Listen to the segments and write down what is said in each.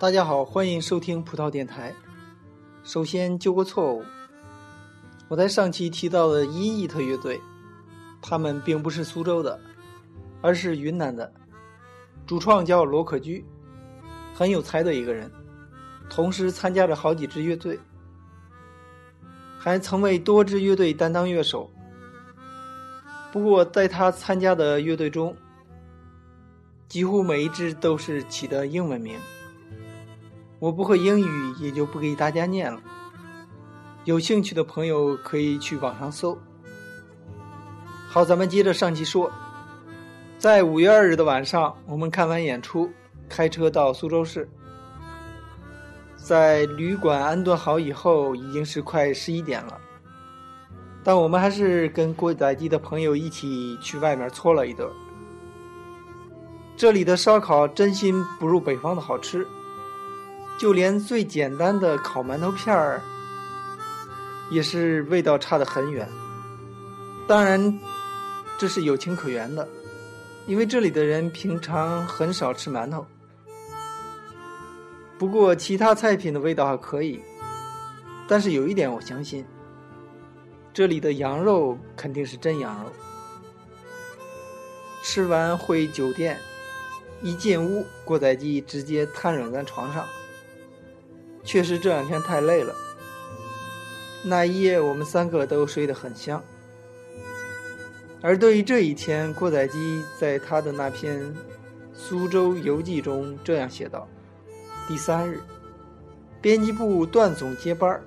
大家好，欢迎收听葡萄电台。首先纠个错误，我在上期提到的伊伊特乐队，他们并不是苏州的，而是云南的，主创叫罗可居，很有才的一个人，同时参加着好几支乐队，还曾为多支乐队担当乐手。不过在他参加的乐队中，几乎每一支都是起的英文名。我不会英语，也就不给大家念了。有兴趣的朋友可以去网上搜。好，咱们接着上期说，在五月二日的晚上，我们看完演出，开车到苏州市，在旅馆安顿好以后，已经是快十一点了。但我们还是跟过载机的朋友一起去外面搓了一顿。这里的烧烤真心不如北方的好吃。就连最简单的烤馒头片儿，也是味道差得很远。当然，这是有情可原的，因为这里的人平常很少吃馒头。不过，其他菜品的味道还可以。但是有一点我相信，这里的羊肉肯定是真羊肉。吃完回酒店，一进屋，过载机直接瘫软在床上。确实这两天太累了，那一夜我们三个都睡得很香。而对于这一天，郭载基在他的那篇《苏州游记》中这样写道：第三日，编辑部段总接班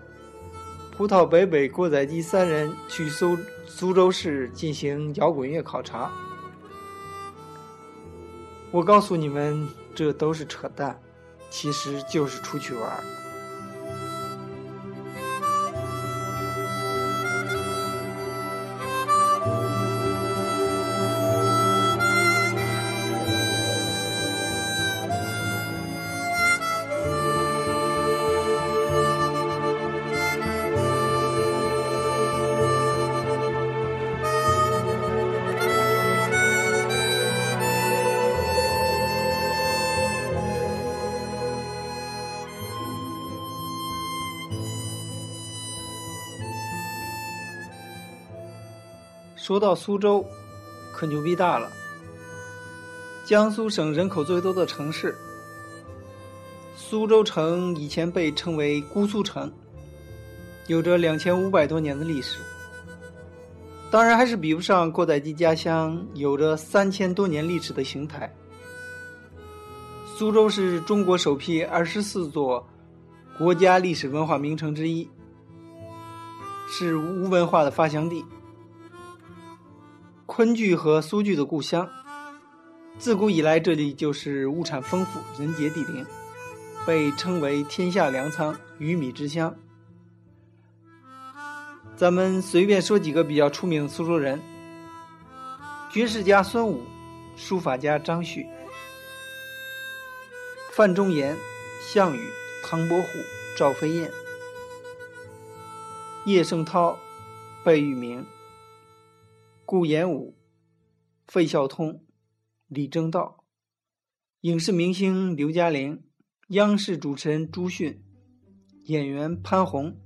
葡萄北北、郭载基三人去苏苏州市进行摇滚乐考察。我告诉你们，这都是扯淡，其实就是出去玩。说到苏州，可牛逼大了。江苏省人口最多的城市，苏州城以前被称为“姑苏城”，有着两千五百多年的历史。当然，还是比不上郭载基家乡有着三千多年历史的邢台。苏州是中国首批二十四座国家历史文化名城之一，是吴文化的发祥地。昆剧和苏剧的故乡，自古以来这里就是物产丰富、人杰地灵，被称为“天下粮仓、鱼米之乡”。咱们随便说几个比较出名的苏州人：军事家孙武、书法家张旭、范仲淹、项羽、唐伯虎、赵飞燕、叶圣涛、贝聿铭。顾炎武、费孝通、李政道，影视明星刘嘉玲，央视主持人朱迅，演员潘虹，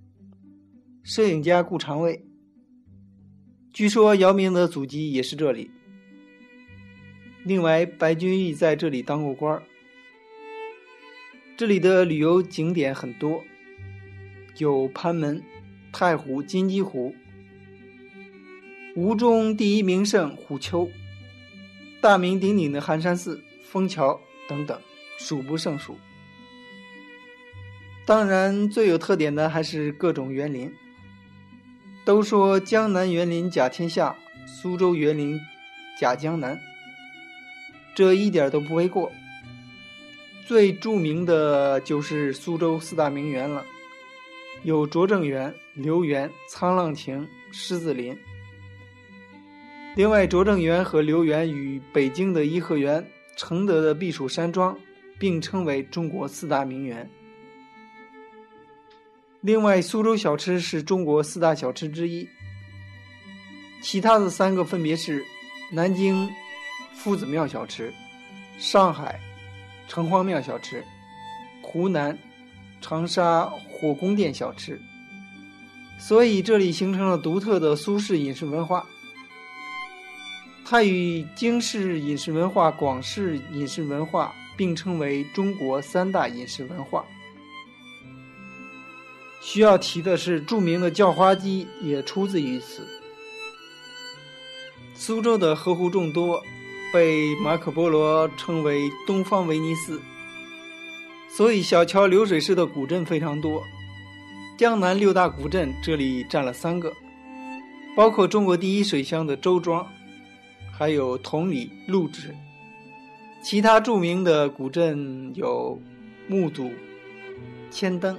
摄影家顾长卫。据说姚明的祖籍也是这里。另外，白居易在这里当过官这里的旅游景点很多，有潘门、太湖、金鸡湖。吴中第一名胜虎丘，大名鼎鼎的寒山寺、枫桥等等，数不胜数。当然，最有特点的还是各种园林。都说江南园林甲天下，苏州园林甲江南，这一点都不为过。最著名的就是苏州四大名园了，有拙政园、留园、沧浪亭、狮子林。另外，拙政园和留园与北京的颐和园、承德的避暑山庄并称为中国四大名园。另外，苏州小吃是中国四大小吃之一。其他的三个分别是：南京夫子庙小吃、上海城隍庙小吃、湖南、长沙火宫殿小吃，所以这里形成了独特的苏式饮食文化。它与京式饮食文化、广式饮食文化并称为中国三大饮食文化。需要提的是，著名的叫花鸡也出自于此。苏州的河湖众多，被马可波罗称为“东方威尼斯”，所以小桥流水式的古镇非常多。江南六大古镇，这里占了三个，包括中国第一水乡的周庄。还有同里、陆址，其他著名的古镇有木渎、千灯。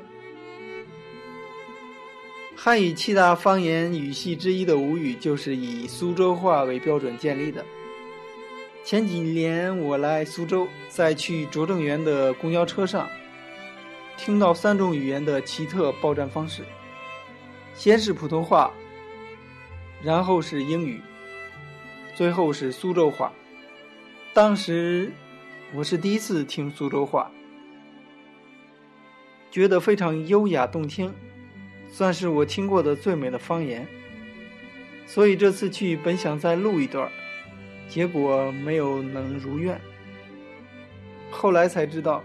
汉语七大方言语系之一的吴语，就是以苏州话为标准建立的。前几年我来苏州，在去拙政园的公交车上，听到三种语言的奇特报站方式：先是普通话，然后是英语。最后是苏州话，当时我是第一次听苏州话，觉得非常优雅动听，算是我听过的最美的方言。所以这次去本想再录一段，结果没有能如愿。后来才知道，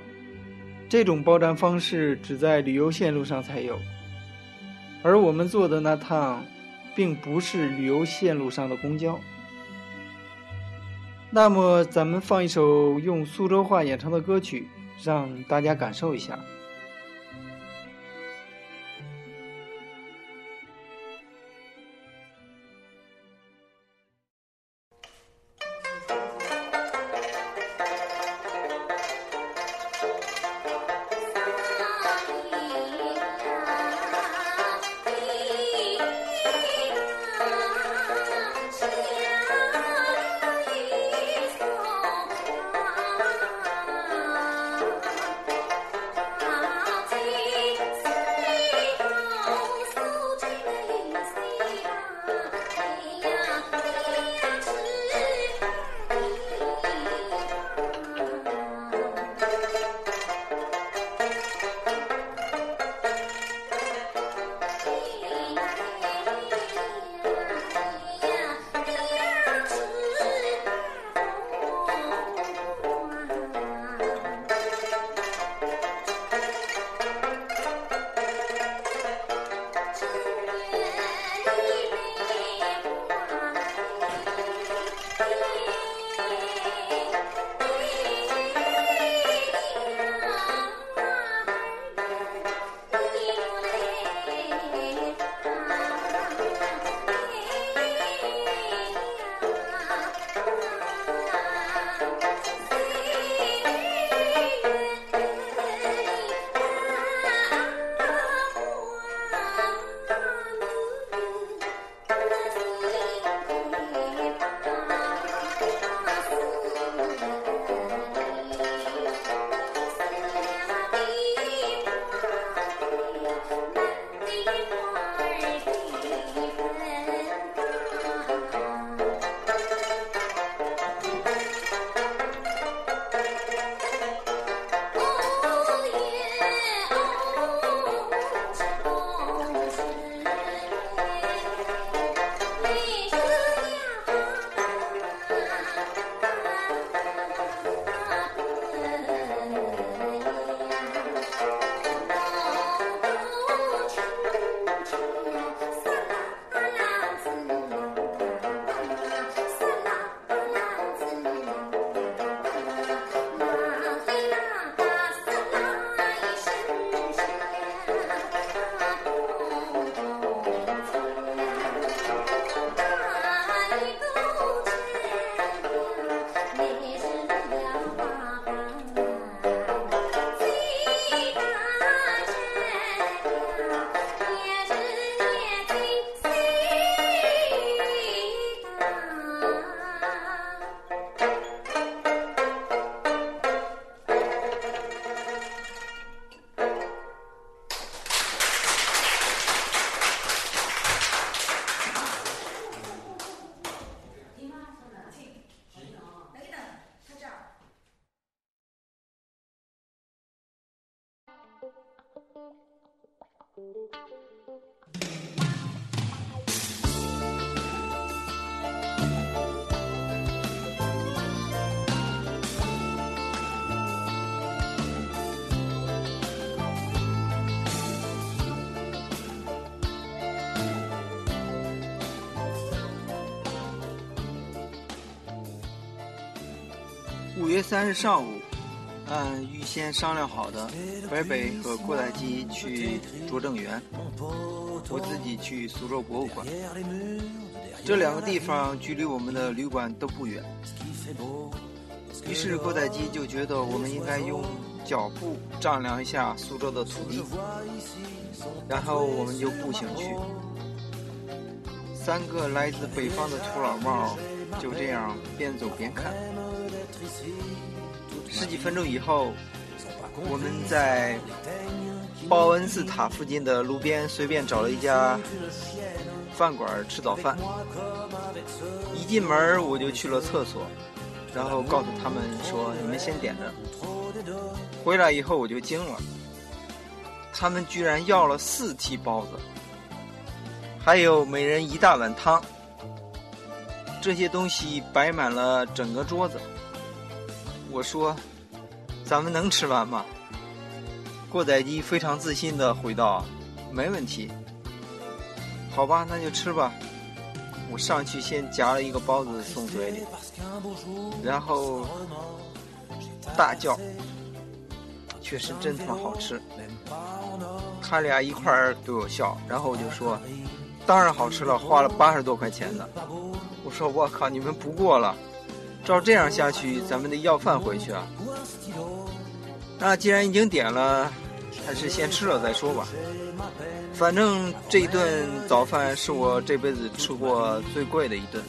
这种包站方式只在旅游线路上才有，而我们坐的那趟，并不是旅游线路上的公交。那么，咱们放一首用苏州话演唱的歌曲，让大家感受一下。三日上午，按预先商量好的，北北和郭代基去拙政园，我自己去苏州博物馆。这两个地方距离我们的旅馆都不远，于是郭代基就觉得我们应该用脚步丈量一下苏州的土地，然后我们就步行去。三个来自北方的土老帽就这样边走边看。十几分钟以后，我们在报恩寺塔附近的路边随便找了一家饭馆吃早饭。一进门我就去了厕所，然后告诉他们说：“你们先点着。”回来以后我就惊了，他们居然要了四屉包子，还有每人一大碗汤，这些东西摆满了整个桌子。我说：“咱们能吃完吗？”过载机非常自信的回道：“没问题。”好吧，那就吃吧。我上去先夹了一个包子送嘴里，然后大叫：“确实真他妈好吃！”他俩一块儿对我笑，然后我就说：“当然好吃了，花了八十多块钱呢。”我说：“我靠，你们不过了。”照这样下去，咱们得要饭回去啊！那既然已经点了，还是先吃了再说吧。反正这一顿早饭是我这辈子吃过最贵的一顿，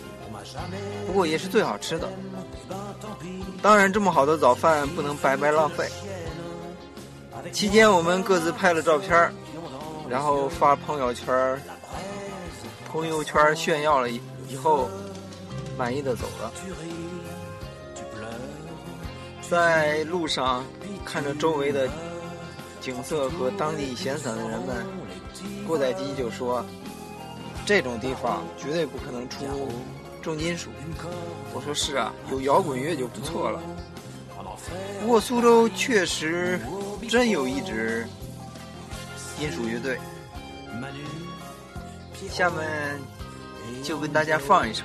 不过也是最好吃的。当然，这么好的早饭不能白白浪费。期间我们各自拍了照片，然后发朋友圈，朋友圈炫耀了以后，满意的走了。在路上看着周围的景色和当地闲散的人们，郭载基就说：“这种地方绝对不可能出重金属。”我说：“是啊，有摇滚乐就不错了。”不过苏州确实真有一支金属乐队，下面就跟大家放一首。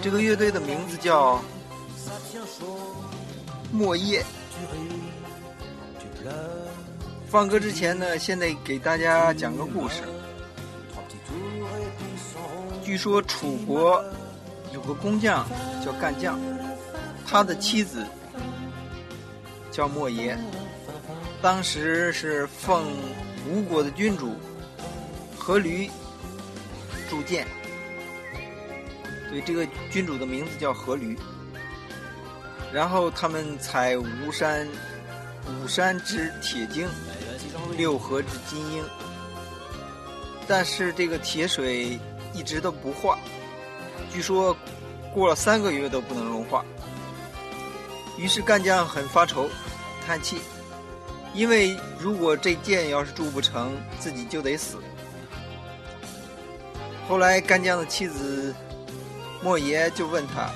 这个乐队的名字叫。莫耶。放歌之前呢，先得给大家讲个故事。据说楚国有个工匠叫干将，他的妻子叫莫邪。当时是奉吴国的君主阖闾铸剑，对，这个君主的名字叫阖闾。然后他们采吴山，五山之铁精，六合之金英，但是这个铁水一直都不化，据说过了三个月都不能融化。于是干将很发愁，叹气，因为如果这剑要是铸不成，自己就得死。后来干将的妻子莫邪就问他。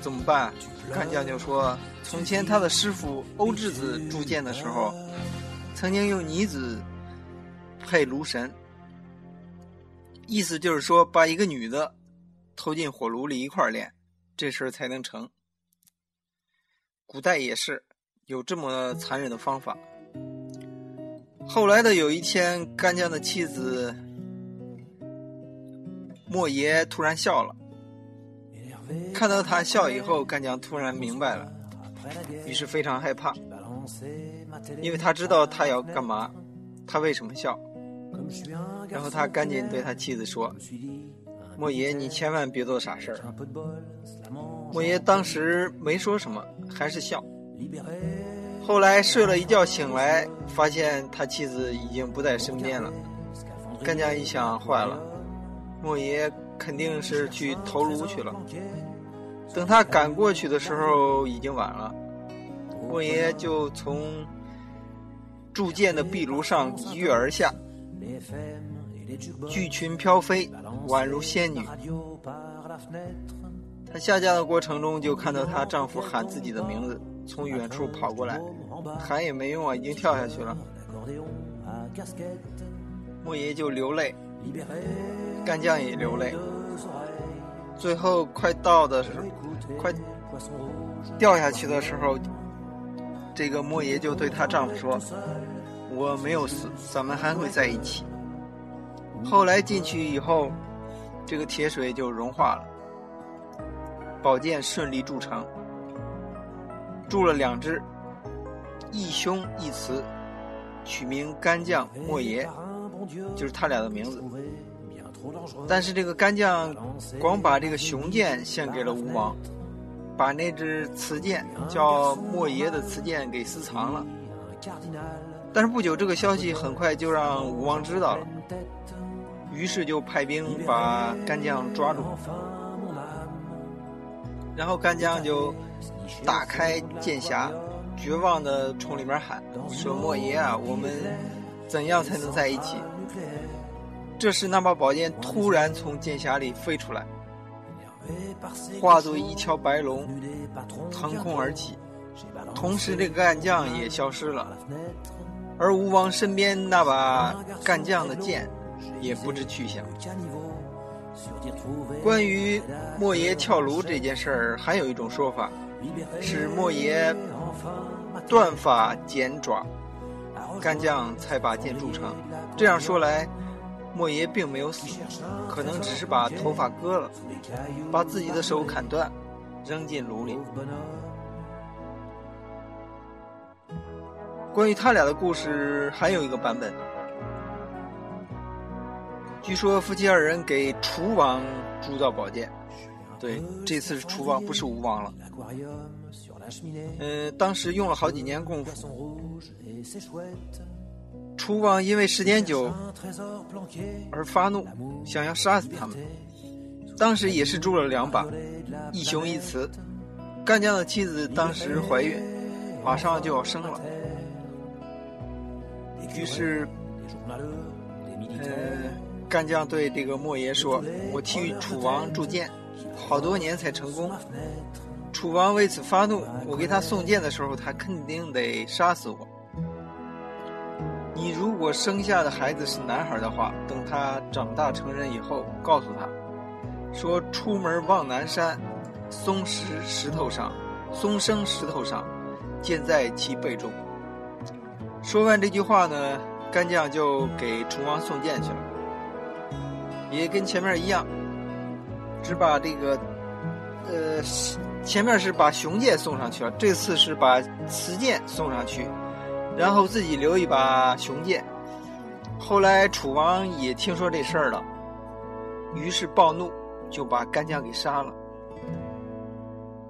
怎么办？干将就说：“从前他的师傅欧智子铸剑的时候，曾经用女子配炉神，意思就是说把一个女的投进火炉里一块炼，这事儿才能成。古代也是有这么残忍的方法。后来的有一天，干将的妻子莫爷突然笑了。”看到他笑以后，干将突然明白了，于是非常害怕，因为他知道他要干嘛，他为什么笑。然后他赶紧对他妻子说：“莫爷，你千万别做傻事儿。”莫爷当时没说什么，还是笑。后来睡了一觉醒来，发现他妻子已经不在身边了。干将一想，坏了，莫爷。肯定是去投炉去了。等他赶过去的时候，已经晚了。莫爷就从铸剑的壁炉上一跃而下，巨裙飘飞，宛如仙女。她下降的过程中，就看到她丈夫喊自己的名字，从远处跑过来，喊也没用啊，已经跳下去了。莫爷就流泪，干将也流泪。最后快到的时候，快掉下去的时候，这个莫爷就对她丈夫说：“我没有死，咱们还会在一起。”后来进去以后，这个铁水就融化了，宝剑顺利铸成，铸了两只，一兄一雌，取名干将莫邪，就是他俩的名字。但是这个干将光把这个雄剑献给了吴王，把那只雌剑叫莫邪的雌剑给私藏了。但是不久，这个消息很快就让吴王知道了。于是就派兵把干将抓住，然后干将就打开剑匣，绝望的冲里面喊说：“莫邪啊，我们怎样才能在一起？”这时那把宝剑突然从剑匣里飞出来，化作一条白龙，腾空而起，同时这个干将也消失了，而吴王身边那把干将的剑。也不知去向。关于莫邪跳炉这件事儿，还有一种说法，是莫邪断发剪爪，干将才把剑铸成。这样说来，莫邪并没有死，可能只是把头发割了，把自己的手砍断，扔进炉里。关于他俩的故事，还有一个版本。据说夫妻二人给楚王铸造宝剑，对，这次是楚王，不是吴王了。嗯，当时用了好几年功夫。楚王因为时间久而发怒，想要杀死他们。当时也是铸了两把，一雄一雌。干将的妻子当时怀孕，马上就要生了，于是，呃。干将对这个莫邪说：“我替楚王铸剑，好多年才成功。楚王为此发怒，我给他送剑的时候，他肯定得杀死我。你如果生下的孩子是男孩的话，等他长大成人以后，告诉他，说出门望南山，松石石头上，松生石头上，剑在其背中。”说完这句话呢，干将就给楚王送剑去了。也跟前面一样，只把这个，呃，前面是把雄剑送上去了，这次是把雌剑送上去，然后自己留一把雄剑。后来楚王也听说这事儿了，于是暴怒，就把干将给杀了。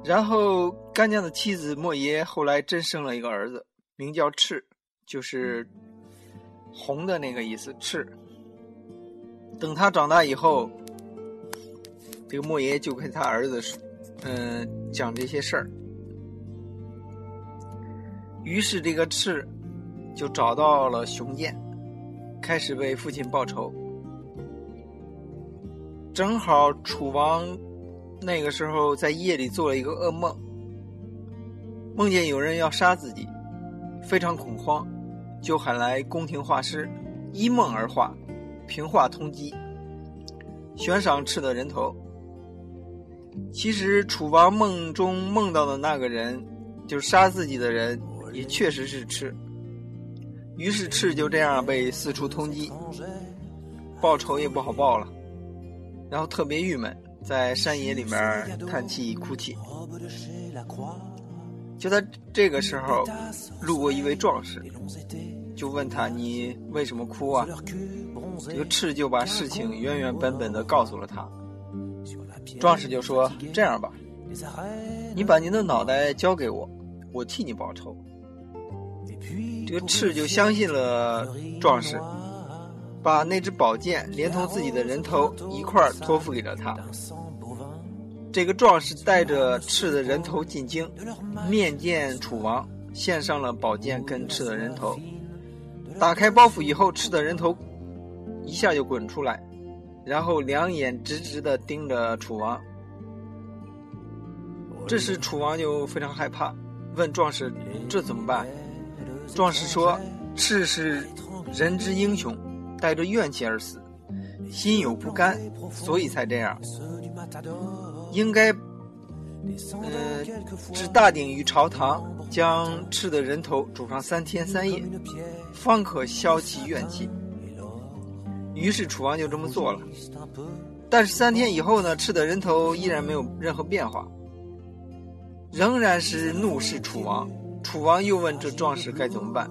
然后干将的妻子莫邪后来真生了一个儿子，名叫赤，就是红的那个意思，赤。等他长大以后，这个莫邪就跟他儿子，嗯，讲这些事儿。于是这个赤就找到了熊剑，开始为父亲报仇。正好楚王那个时候在夜里做了一个噩梦，梦见有人要杀自己，非常恐慌，就喊来宫廷画师，依梦而画。平画通缉，悬赏赤的人头。其实楚王梦中梦到的那个人，就是杀自己的人，也确实是赤。于是赤就这样被四处通缉，报仇也不好报了，然后特别郁闷，在山野里面叹气哭泣。就在这个时候，路过一位壮士。就问他你为什么哭啊？这个赤就把事情原原本本的告诉了他。壮士就说：“这样吧，你把您的脑袋交给我，我替你报仇。”这个赤就相信了壮士，把那只宝剑连同自己的人头一块托付给了他。这个壮士带着赤的人头进京，面见楚王，献上了宝剑跟赤的人头。打开包袱以后，赤的人头一下就滚出来，然后两眼直直的盯着楚王。这时楚王就非常害怕，问壮士：“这怎么办？”壮士说：“赤是人之英雄，带着怨气而死，心有不甘，所以才这样。应该，呃，置大鼎于朝堂，将赤的人头煮上三天三夜，方可消其怨气。”于是楚王就这么做了。但是三天以后呢，赤的人头依然没有任何变化，仍然是怒视楚王。楚王又问这壮士该怎么办？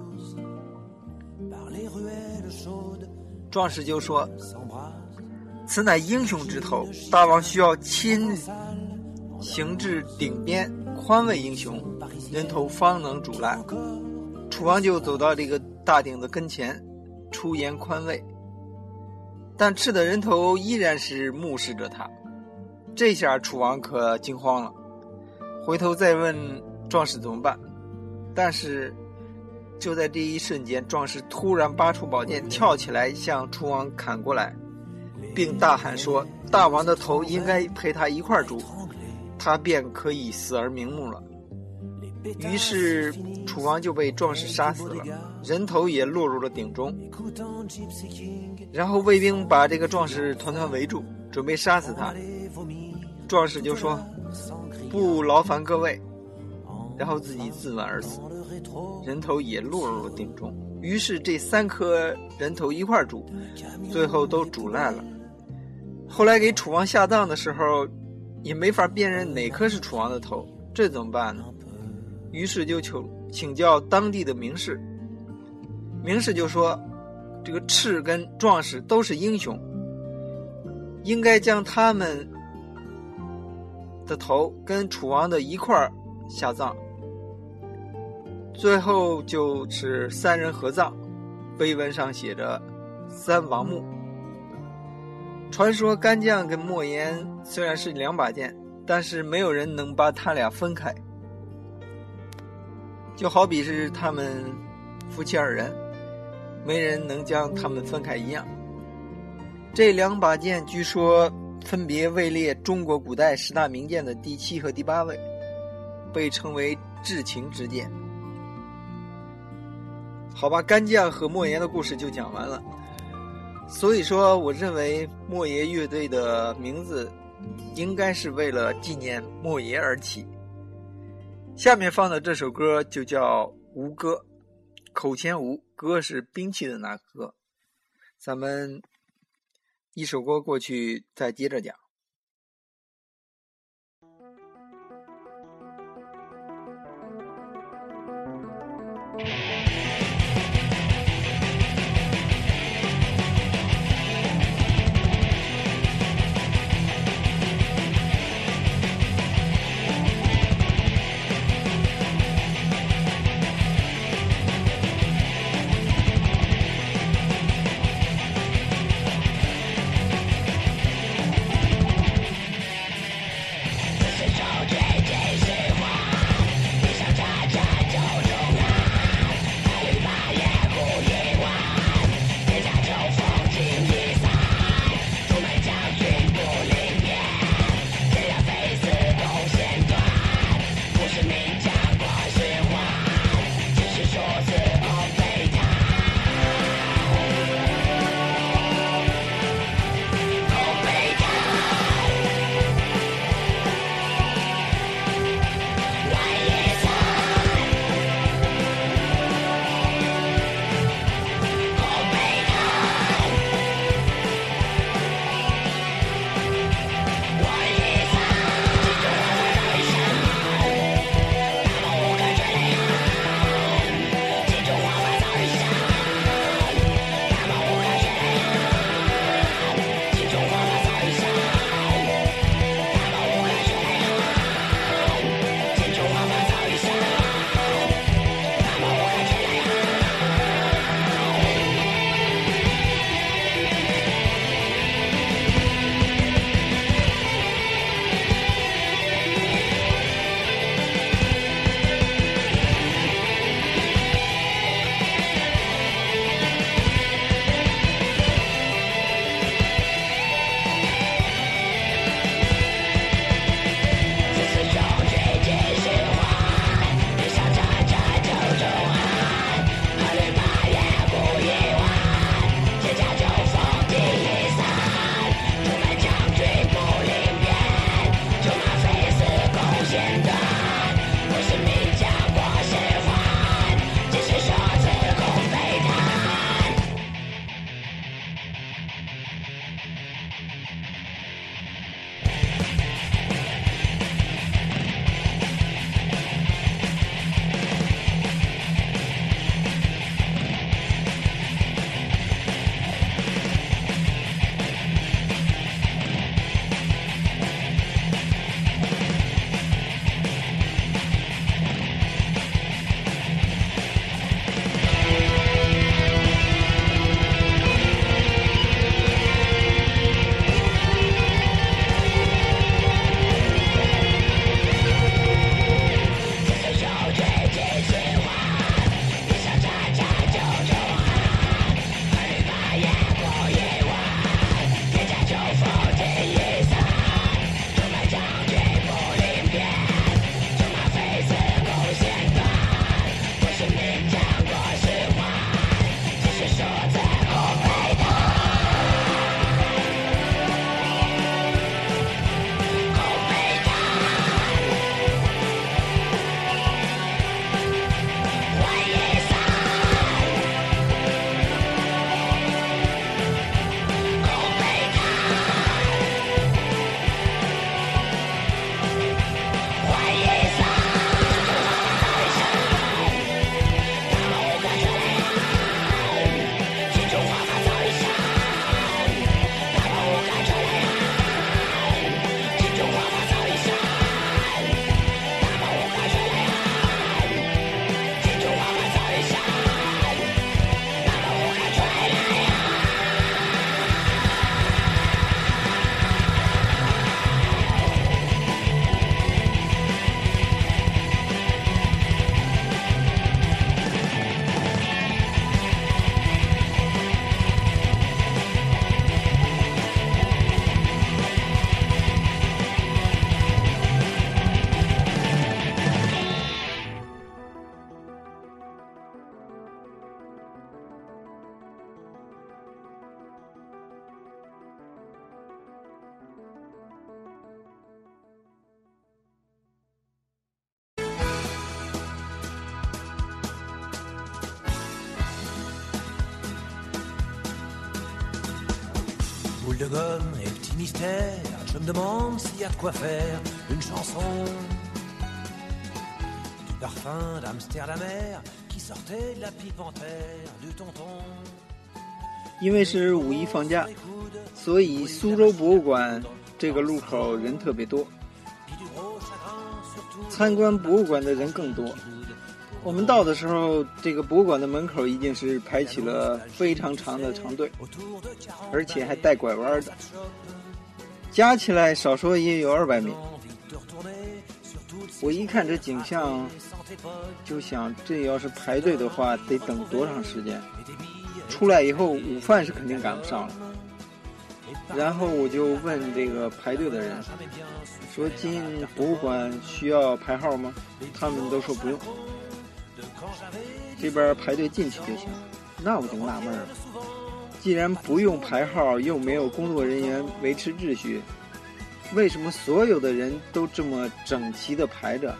壮士就说：“此乃英雄之头，大王需要亲行至顶边，宽慰英雄，人头方能煮烂。”楚王就走到这个大鼎的跟前，出言宽慰。但赤的人头依然是目视着他，这下楚王可惊慌了，回头再问壮士怎么办。但是，就在这一瞬间，壮士突然拔出宝剑，跳起来向楚王砍过来，并大喊说：“大王的头应该陪他一块儿煮，他便可以死而瞑目了。”于是，楚王就被壮士杀死了，人头也落入了鼎中。然后卫兵把这个壮士团团围住，准备杀死他。壮士就说：“不劳烦各位。”然后自己自刎而死，人头也落入了鼎中。于是这三颗人头一块煮，最后都煮烂了。后来给楚王下葬的时候，也没法辨认哪颗是楚王的头，这怎么办呢？于是就求请教当地的名士。名士就说：“这个赤跟壮士都是英雄，应该将他们的头跟楚王的一块下葬。”最后就是三人合葬，碑文上写着“三王墓”。传说干将跟莫言虽然是两把剑，但是没有人能把他俩分开，就好比是他们夫妻二人，没人能将他们分开一样。这两把剑据说分别位列中国古代十大名剑的第七和第八位，被称为至情之剑。好吧，干将和莫言的故事就讲完了，所以说我认为莫言乐队的名字应该是为了纪念莫言而起，下面放的这首歌就叫吴歌，口前无，歌是兵器的那歌，咱们一首歌过去再接着讲。因为是五一放假，所以苏州博物馆这个路口人特别多，参观博物馆的人更多。我们到的时候，这个博物馆的门口已经是排起了非常长的长队，而且还带拐弯的，加起来少说也有二百米。我一看这景象，就想这要是排队的话，得等多长时间？出来以后，午饭是肯定赶不上了。然后我就问这个排队的人，说进博物馆需要排号吗？他们都说不用，这边排队进去就行。那我就纳闷了，既然不用排号，又没有工作人员维持秩序，为什么所有的人都这么整齐的排着，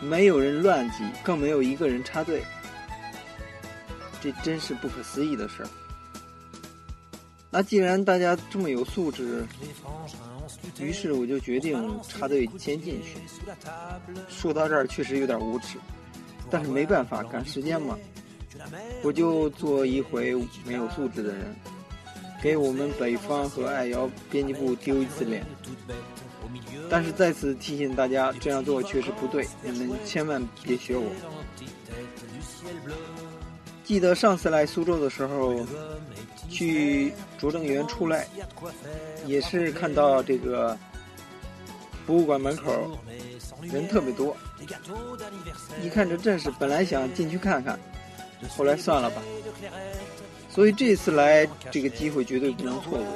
没有人乱挤，更没有一个人插队？这真是不可思议的事儿。那既然大家这么有素质，于是我就决定插队先进去。说到这儿确实有点无耻，但是没办法，赶时间嘛。我就做一回没有素质的人，给我们北方和爱瑶编辑部丢一次脸。但是再次提醒大家，这样做确实不对，你们千万别学我。记得上次来苏州的时候，去拙政园出来，也是看到这个博物馆门口人特别多。一看这阵势，本来想进去看看，后来算了吧。所以这次来这个机会绝对不能错过。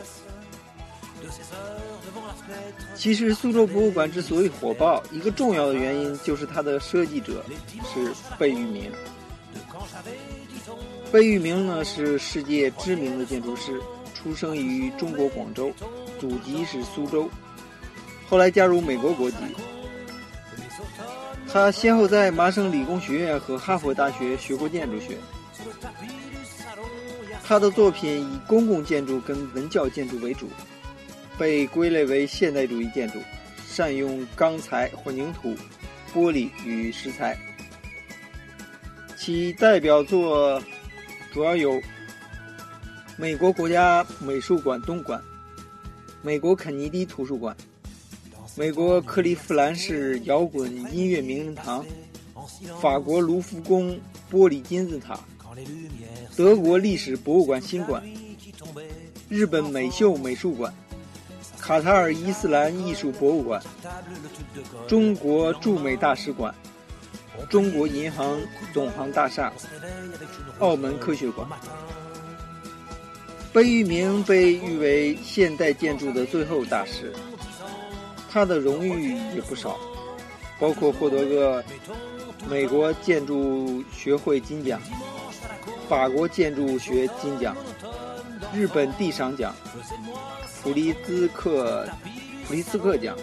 其实苏州博物馆之所以火爆，一个重要的原因就是它的设计者是贝聿铭。贝聿铭呢是世界知名的建筑师，出生于中国广州，祖籍是苏州，后来加入美国国籍。他先后在麻省理工学院和哈佛大学学过建筑学。他的作品以公共建筑跟文教建筑为主，被归类为现代主义建筑，善用钢材、混凝土、玻璃与石材。其代表作。主要有美国国家美术馆东馆、美国肯尼迪图书馆、美国克利夫兰市摇滚音乐名人堂、法国卢浮宫玻璃金字塔、德国历史博物馆新馆、日本美秀美术馆、卡塔尔伊斯兰艺术博物馆、中国驻美大使馆。中国银行总行大厦、澳门科学馆。贝聿铭被誉为现代建筑的最后大师，他的荣誉也不少，包括获得个美国建筑学会金奖、法国建筑学金奖、日本地赏奖、普利兹克普利斯克奖，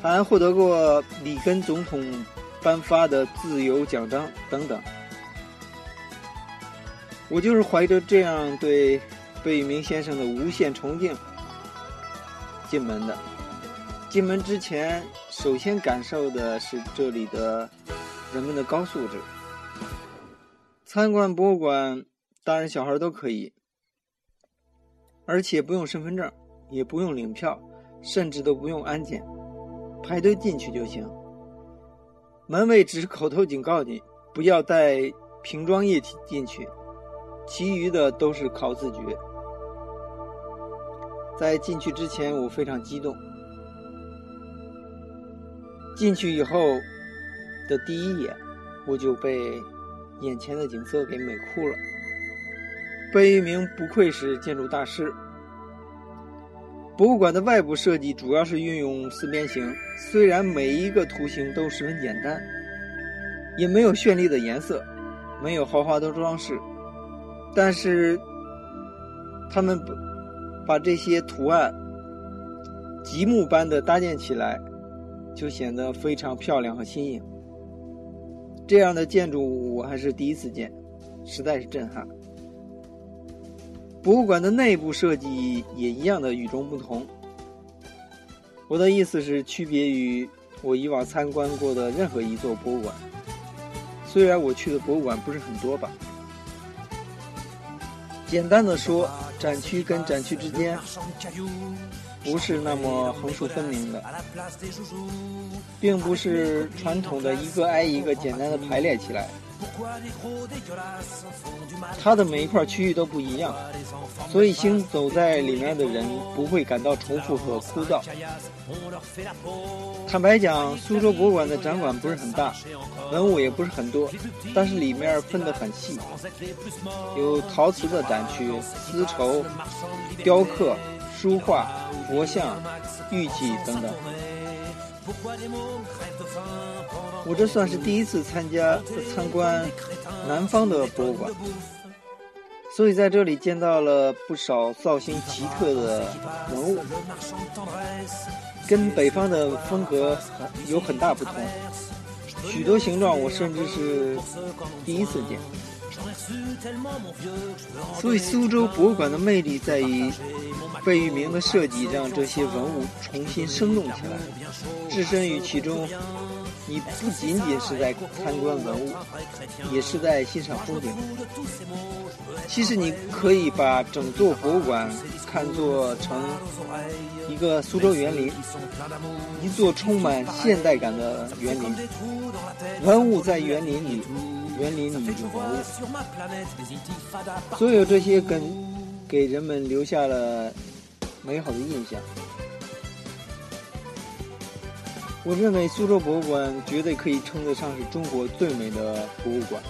还获得过里根总统。颁发的自由奖章等等，我就是怀着这样对贝聿铭先生的无限崇敬进门的。进门之前，首先感受的是这里的人们的高素质。参观博物馆，大人小孩都可以，而且不用身份证，也不用领票，甚至都不用安检，排队进去就行。门卫只是口头警告你不要带瓶装液体进去，其余的都是靠自觉。在进去之前，我非常激动。进去以后的第一眼，我就被眼前的景色给美哭了。贝聿铭不愧是建筑大师。博物馆的外部设计主要是运用四边形，虽然每一个图形都十分简单，也没有绚丽的颜色，没有豪华的装饰，但是他们把这些图案积木般的搭建起来，就显得非常漂亮和新颖。这样的建筑我还是第一次见，实在是震撼。博物馆的内部设计也一样的与众不同。我的意思是，区别于我以往参观过的任何一座博物馆。虽然我去的博物馆不是很多吧。简单的说，展区跟展区之间不是那么横竖分明的，并不是传统的一个挨一个简单的排列起来。它的每一块区域都不一样，所以行走在里面的人不会感到重复和枯燥。坦白讲，苏州博物馆的展馆不是很大，文物也不是很多，但是里面分得很细，有陶瓷的展区、丝绸、雕刻、书画、佛像、玉器等等。我这算是第一次参加参观南方的博物馆，所以在这里见到了不少造型奇特的文物，跟北方的风格有很大不同。许多形状我甚至是第一次见。所以苏州博物馆的魅力在于贝聿铭的设计，让这些文物重新生动起来，置身于其中。你不仅仅是在参观文物，也是在欣赏风景。其实你可以把整座博物馆看作成一个苏州园林，一座充满现代感的园林。文物在园林里，园林里有文物。所有这些跟给人们留下了美好的印象。我认为苏州博物馆绝对可以称得上是中国最美的博物馆。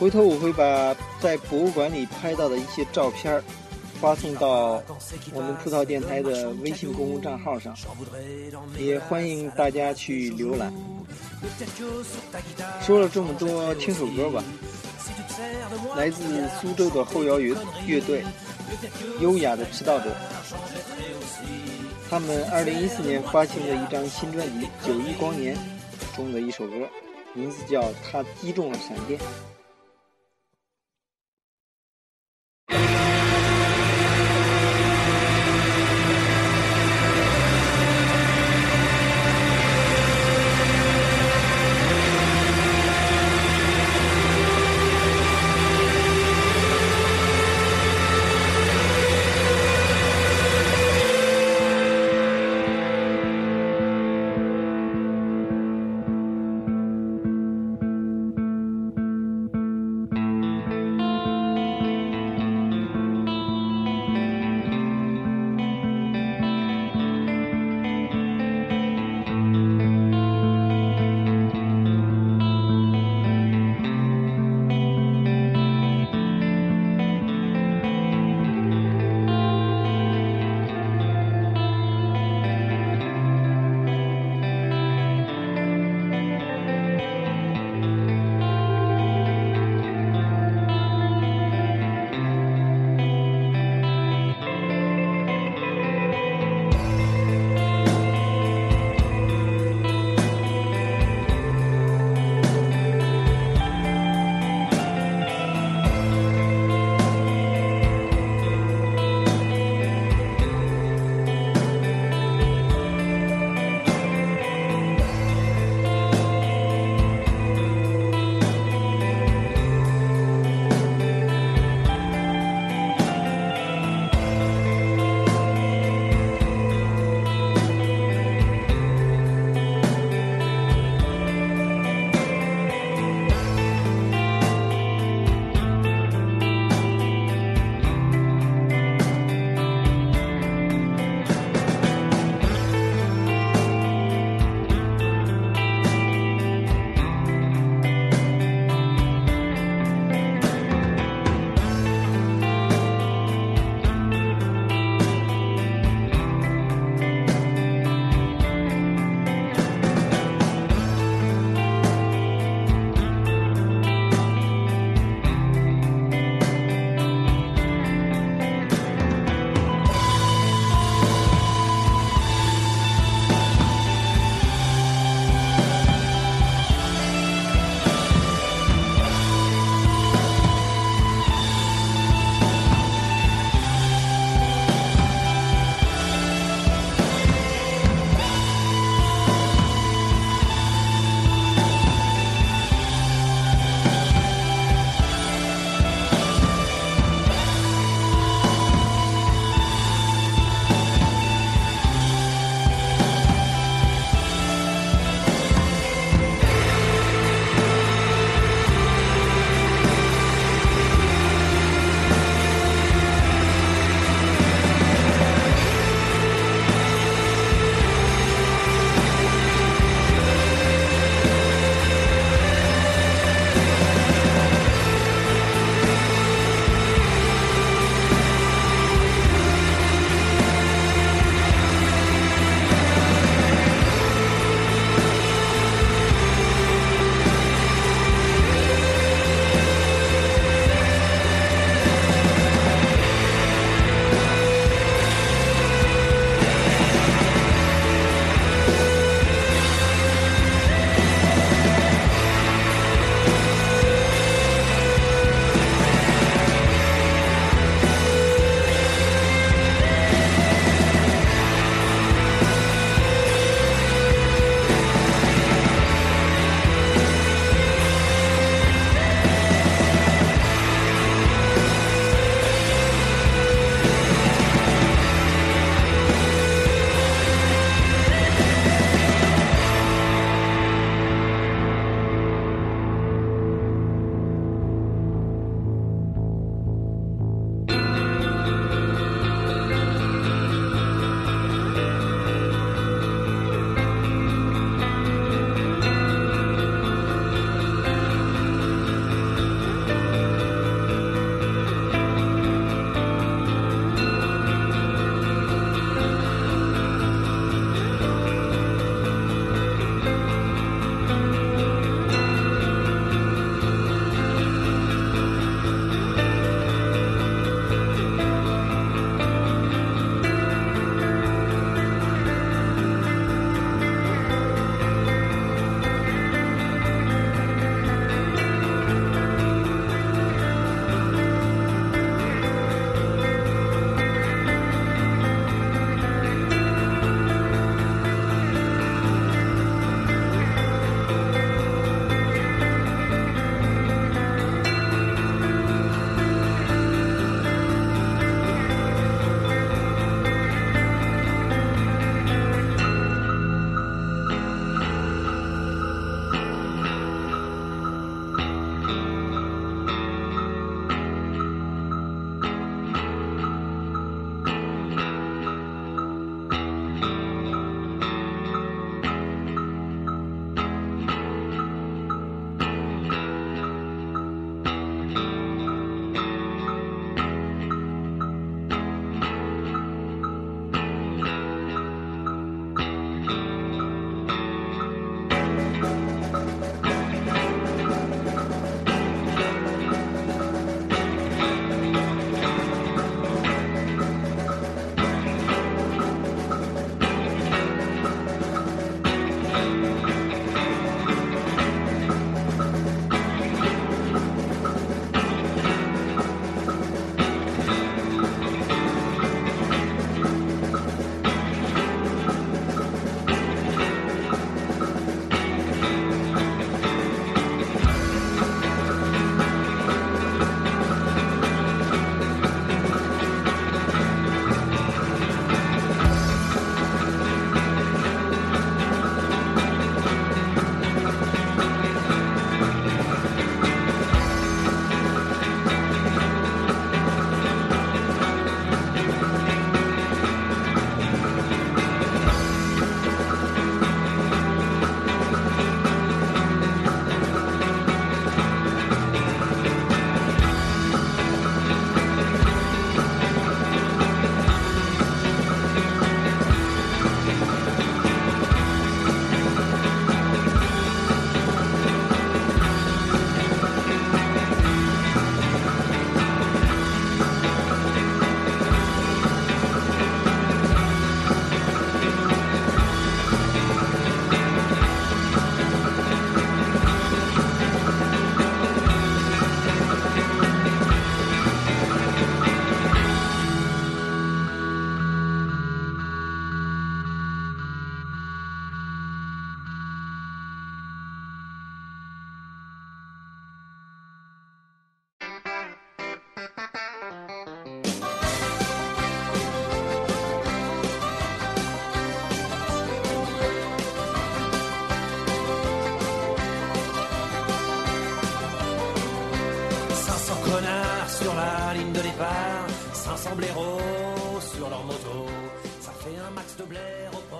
回头我会把在博物馆里拍到的一些照片发送到我们葡萄电台的微信公共账号上，也欢迎大家去浏览。说了这么多，听首歌吧，来自苏州的后摇乐乐队，《优雅的迟到者》。他们二零一四年发行的一张新专辑《九一光年》中的一首歌，名字叫《他击中了闪电》。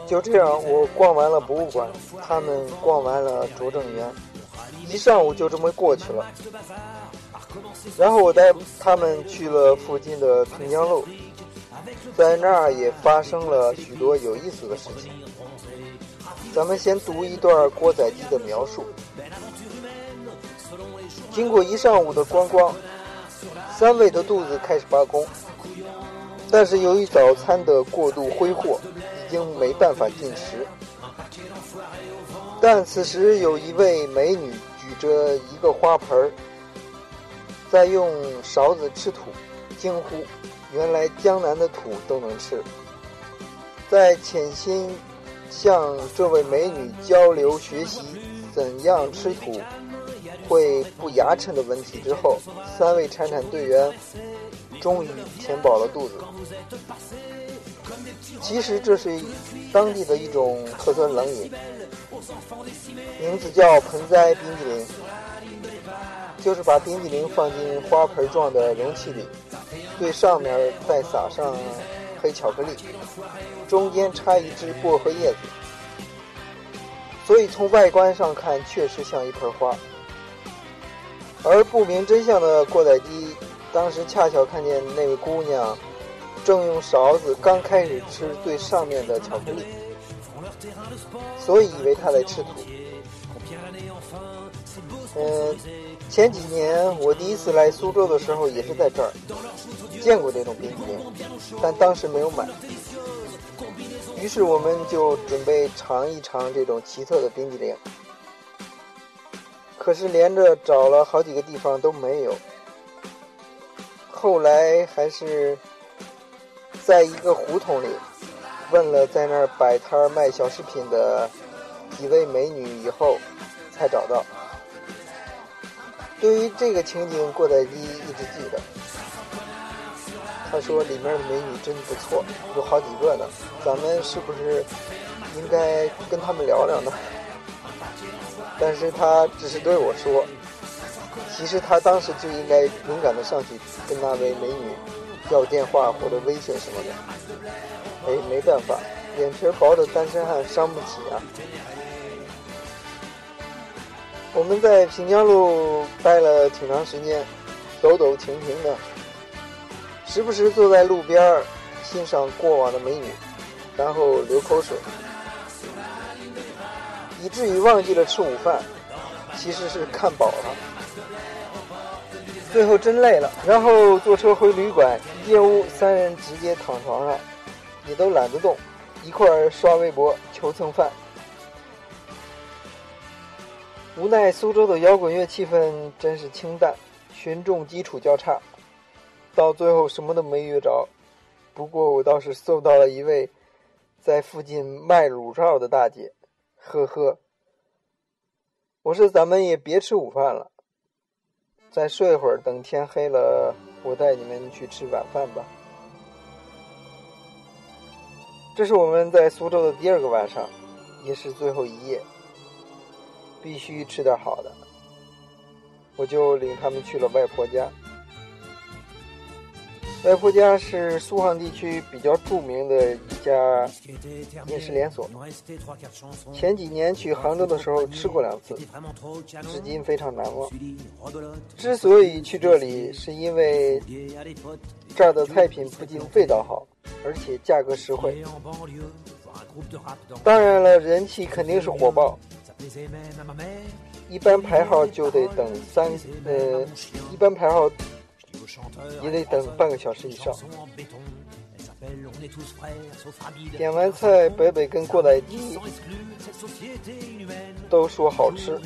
就这样，我逛完了博物馆，他们逛完了拙政园，一上午就这么过去了。然后我带他们去了附近的平江路，在那儿也发生了许多有意思的事情。咱们先读一段郭载基的描述。经过一上午的观光，三位的肚子开始罢工，但是由于早餐的过度挥霍，已经没办法进食。但此时有一位美女举着一个花盆儿。在用勺子吃土，惊呼：“原来江南的土都能吃！”在潜心向这位美女交流学习怎样吃土会不牙碜的问题之后，三位铲铲队员终于填饱了肚子。其实这是当地的一种特色冷饮，名字叫盆栽冰激凌。就是把冰激凌放进花盆状的容器里，最上面再撒上黑巧克力，中间插一支薄荷叶子，所以从外观上看确实像一盆花。而不明真相的过载机当时恰巧看见那位姑娘正用勺子刚开始吃最上面的巧克力，所以以为她在吃土。嗯。前几年我第一次来苏州的时候，也是在这儿见过这种冰淇淋，但当时没有买。于是我们就准备尝一尝这种奇特的冰淇淋。可是连着找了好几个地方都没有。后来还是在一个胡同里问了在那儿摆摊卖小饰品的几位美女以后，才找到。对于这个情景，郭载基一直记得。他说：“里面的美女真不错，有好几个呢。咱们是不是应该跟他们聊聊呢？”但是他只是对我说，其实他当时就应该勇敢的上去跟那位美女要电话或者微信什么的。哎，没办法，脸皮薄的单身汉伤不起啊。我们在平江路待了挺长时间，走走停停的，时不时坐在路边欣赏过往的美女，然后流口水，以至于忘记了吃午饭，其实是看饱了。最后真累了，然后坐车回旅馆，夜屋三人直接躺床上，也都懒得动，一块儿刷微博求蹭饭。无奈苏州的摇滚乐气氛真是清淡，群众基础较差，到最后什么都没约着。不过我倒是搜到了一位在附近卖乳罩的大姐，呵呵。我说咱们也别吃午饭了，再睡会儿，等天黑了，我带你们去吃晚饭吧。这是我们在苏州的第二个晚上，也是最后一夜。必须吃点好的，我就领他们去了外婆家。外婆家是苏杭地区比较著名的一家面食连锁。前几年去杭州的时候吃过两次，至今非常难忘。之所以去这里，是因为这儿的菜品不仅味道好，而且价格实惠。当然了，人气肯定是火爆。一般排号就得等三呃，一般排号也得等半个小时以上。点完菜，北北跟过载基都说好吃。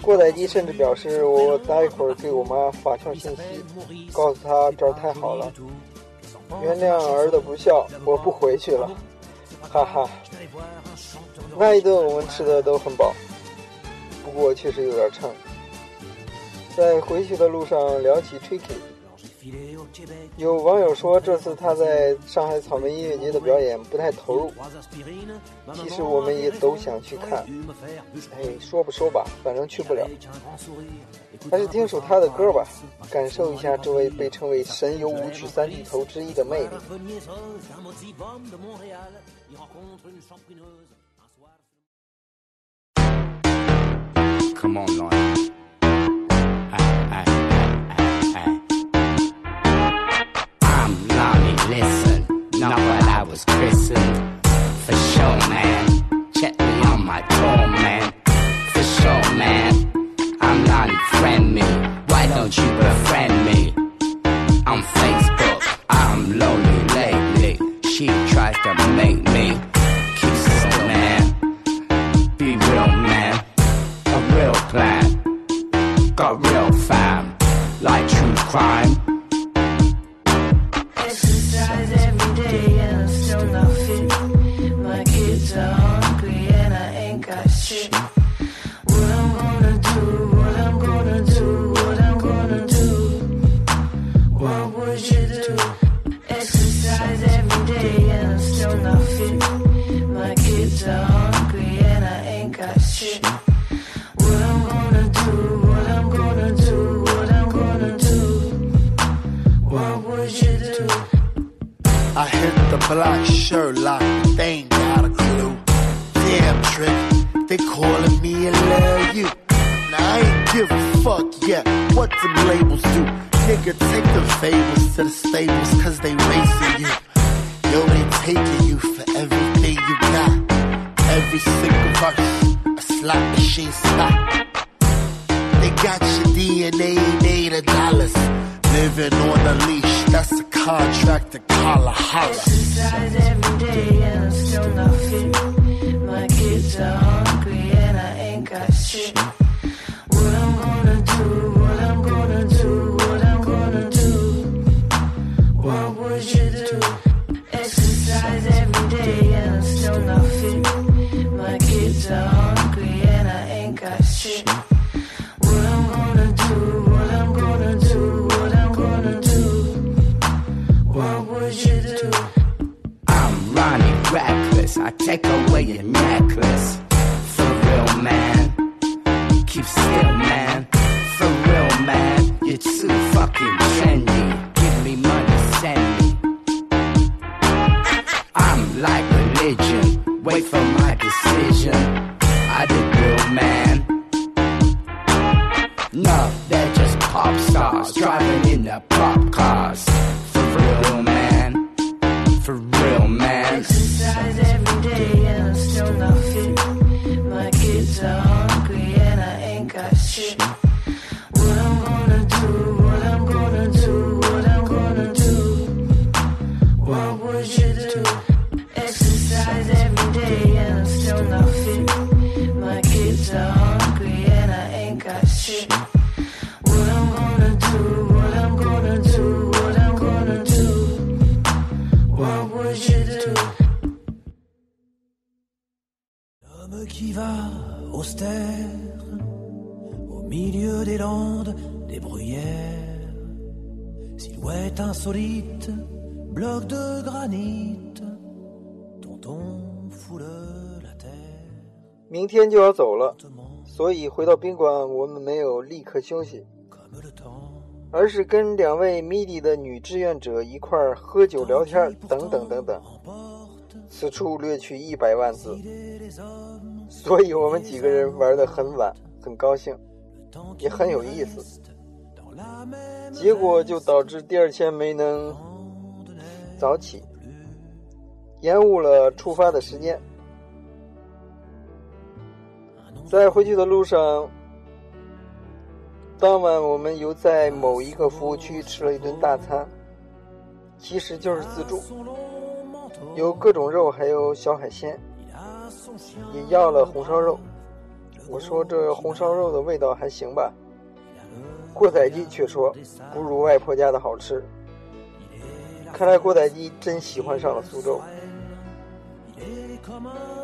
过载基甚至表示，我待会儿给我妈发条信息，告诉她这儿太好了，原谅儿的不孝，我不回去了。哈哈，那一顿我们吃的都很饱，不过确实有点撑。在回去的路上聊起 Tricky，有网友说，这次他在上海草莓音乐节的表演不太投入。其实我们也都想去看，哎，说不说吧，反正去不了。还是听首他的歌吧，感受一下这位被称为“神游舞曲三巨头”之一的魅力。Come on, listen, not what I was christened. For sure, man. Check me on my tour, man. For sure, man. I'm Lonnie, friend me. Why don't you befriend me? On Facebook, I'm lonely lately. She tries to make me kiss her, man. Be real, man. A real plan. Got real fam. Like true crime. Driving in the pop cars. For real, man. For real, man. Exercise every day and I'm still not fit. My kids are hungry and I ain't got shit. Austère au milieu des landes, des bruyères, silhouette insolite, bloc de granit dont on foule la terre. 明天就要走了，所以回到宾馆，我们没有立刻休息而是跟两位 MIDI 的女志愿者一块儿喝酒聊天，等等等等。此处略去一百万字所以我们几个人玩得很晚，很高兴，也很有意思。结果就导致第二天没能早起，延误了出发的时间。在回去的路上，当晚我们又在某一个服务区吃了一顿大餐，其实就是自助，有各种肉，还有小海鲜，也要了红烧肉。我说这红烧肉的味道还行吧，郭仔鸡却说不如外婆家的好吃。看来郭仔鸡真喜欢上了苏州。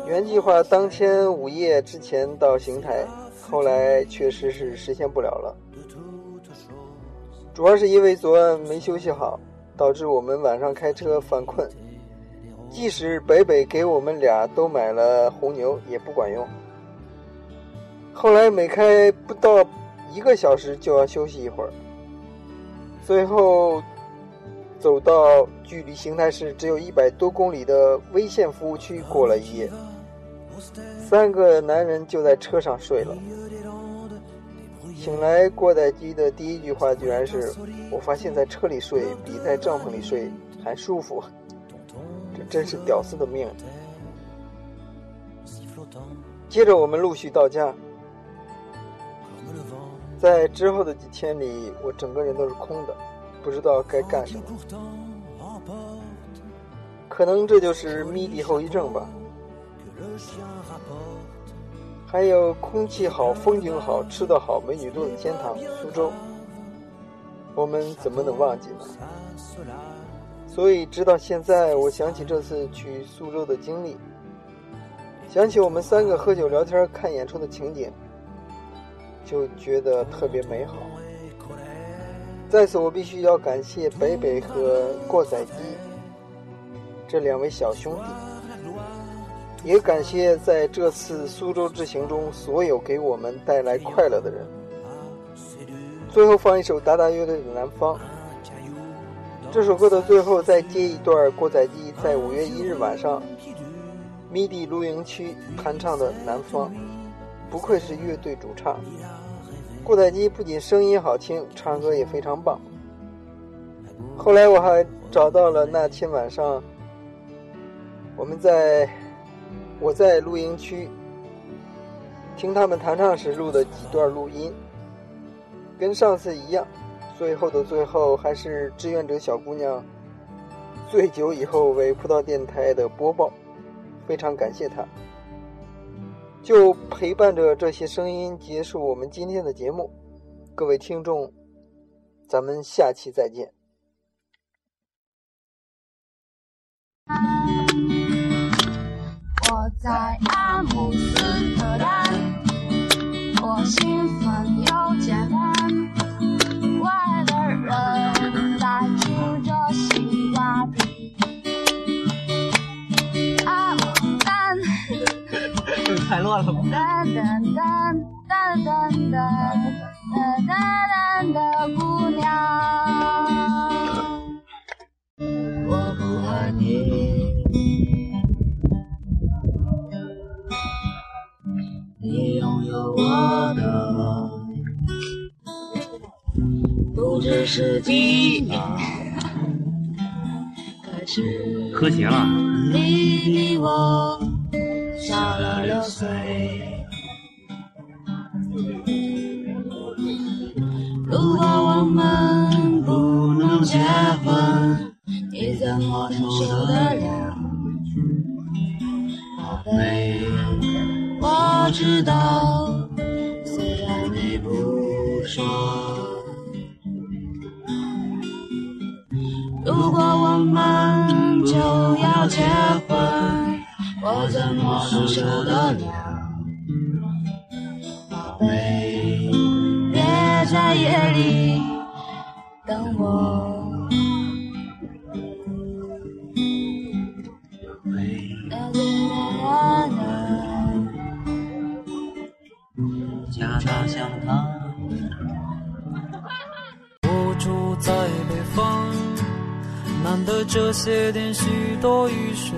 原计划当天午夜之前到邢台，后来确实是实现不了了。主要是因为昨晚没休息好，导致我们晚上开车犯困。即使北北给我们俩都买了红牛，也不管用。后来每开不到一个小时就要休息一会儿，最后走到距离邢台市只有一百多公里的威县服务区过了一夜。三个男人就在车上睡了。醒来，过载机的第一句话居然是：“我发现在车里睡比在帐篷里睡还舒服。”真是屌丝的命。接着我们陆续到家，在之后的几天里，我整个人都是空的，不知道该干什么。可能这就是迷底后遗症吧。还有空气好、风景好、吃的好、美女多的天堂苏州，我们怎么能忘记呢？所以直到现在，我想起这次去苏州的经历，想起我们三个喝酒聊天、看演出的情景，就觉得特别美好。在此，我必须要感谢北北和过载机这两位小兄弟。也感谢在这次苏州之行中所有给我们带来快乐的人。最后放一首达达乐队的《南方》。这首歌的最后再接一段郭载基在五月一日晚上，MIDI 露营区弹唱的《南方》，不愧是乐队主唱。郭载基不仅声音好听，唱歌也非常棒。后来我还找到了那天晚上我们在。我在露营区听他们弹唱时录的几段录音，跟上次一样，最后的最后还是志愿者小姑娘醉酒以后为葡萄电台的播报，非常感谢她。就陪伴着这些声音结束我们今天的节目，各位听众，咱们下期再见。我在阿姆太乱了吧？噔噔噔噔噔噔噔噔的姑娘，我不爱你，你拥有我的，不只是记忆，可是喝鞋了。你比我小了六岁。如果我们不能结婚，你怎么受得了？宝贝，我知道，虽然你不说。如果我们就要结婚，我怎么能受得了？宝贝，别在夜里等我。家大香堂。我住在北方，难得这些天许多雨水。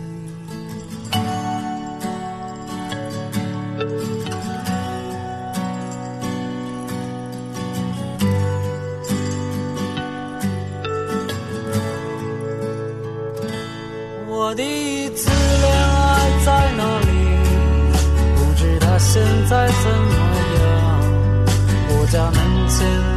down until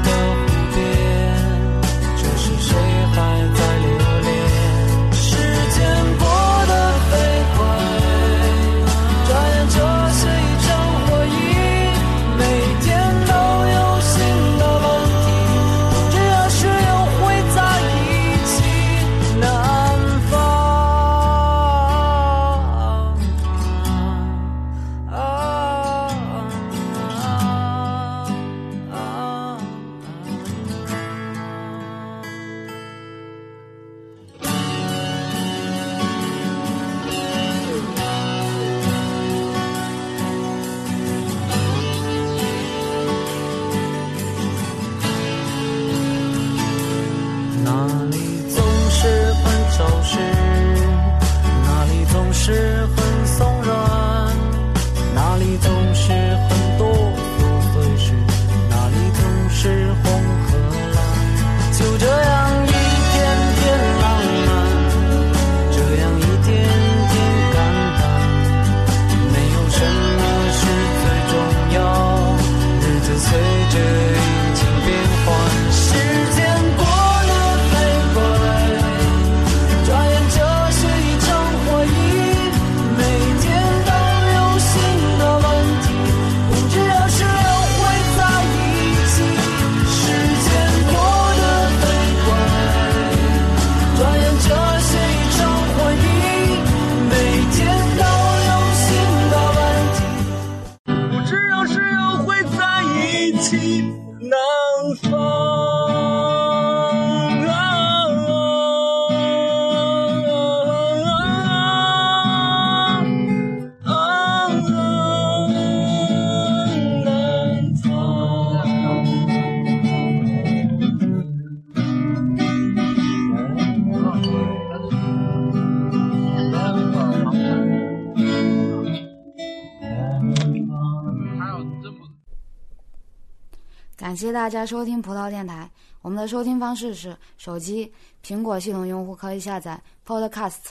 大家收听葡萄电台。我们的收听方式是：手机苹果系统用户可以下载 Podcast，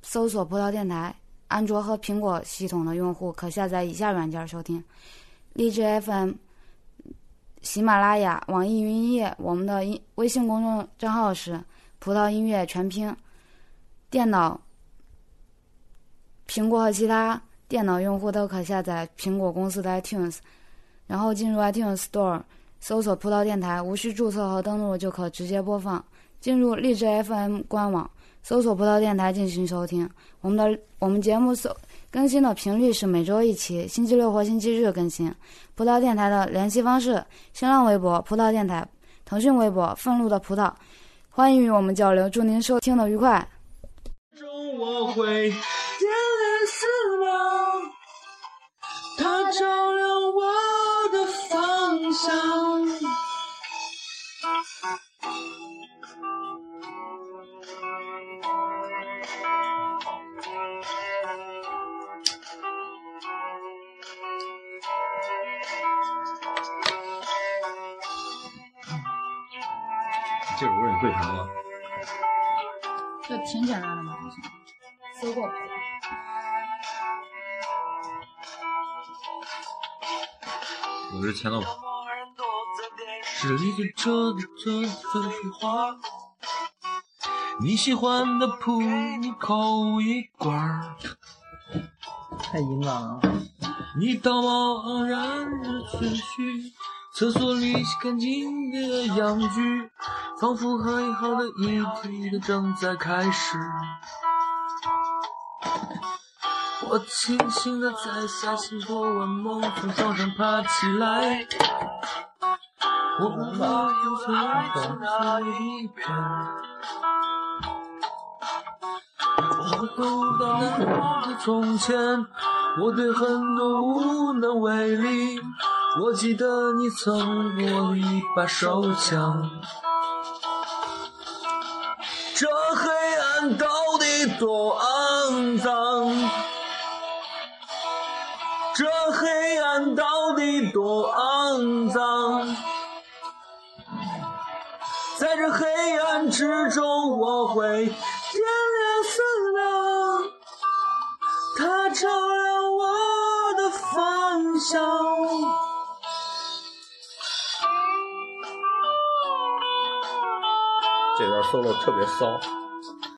搜索“葡萄电台”；安卓和苹果系统的用户可下载以下软件收听：荔枝 FM、喜马拉雅、网易云音乐。我们的音微信公众账号是“葡萄音乐全拼”。电脑、苹果和其他电脑用户都可下载苹果公司的 iTunes，然后进入 iTunes Store。搜索“葡萄电台”，无需注册和登录就可直接播放。进入荔枝 FM 官网，搜索“葡萄电台”进行收听。我们的我们节目搜更新的频率是每周一期，星期六或星期日更新。葡萄电台的联系方式：新浪微博“葡萄电台”，腾讯微博“愤怒的葡萄”。欢迎与我们交流，祝您收听的愉快。中我会个车的车分数花，你喜欢的谱你扣一罐儿，太淫了！你道貌岸然的思绪，厕所里洗干净的阳具，仿佛美好的一天都正在开始。我轻轻地在下心头晚梦，从床上爬起来。我无法又从爱情那一边。我回不到我的从前，我对很多无能为力。我记得你曾握一把手枪，这黑暗到底多肮脏？之中，我会点亮思量，它照亮我的方向。这段 solo 特别骚。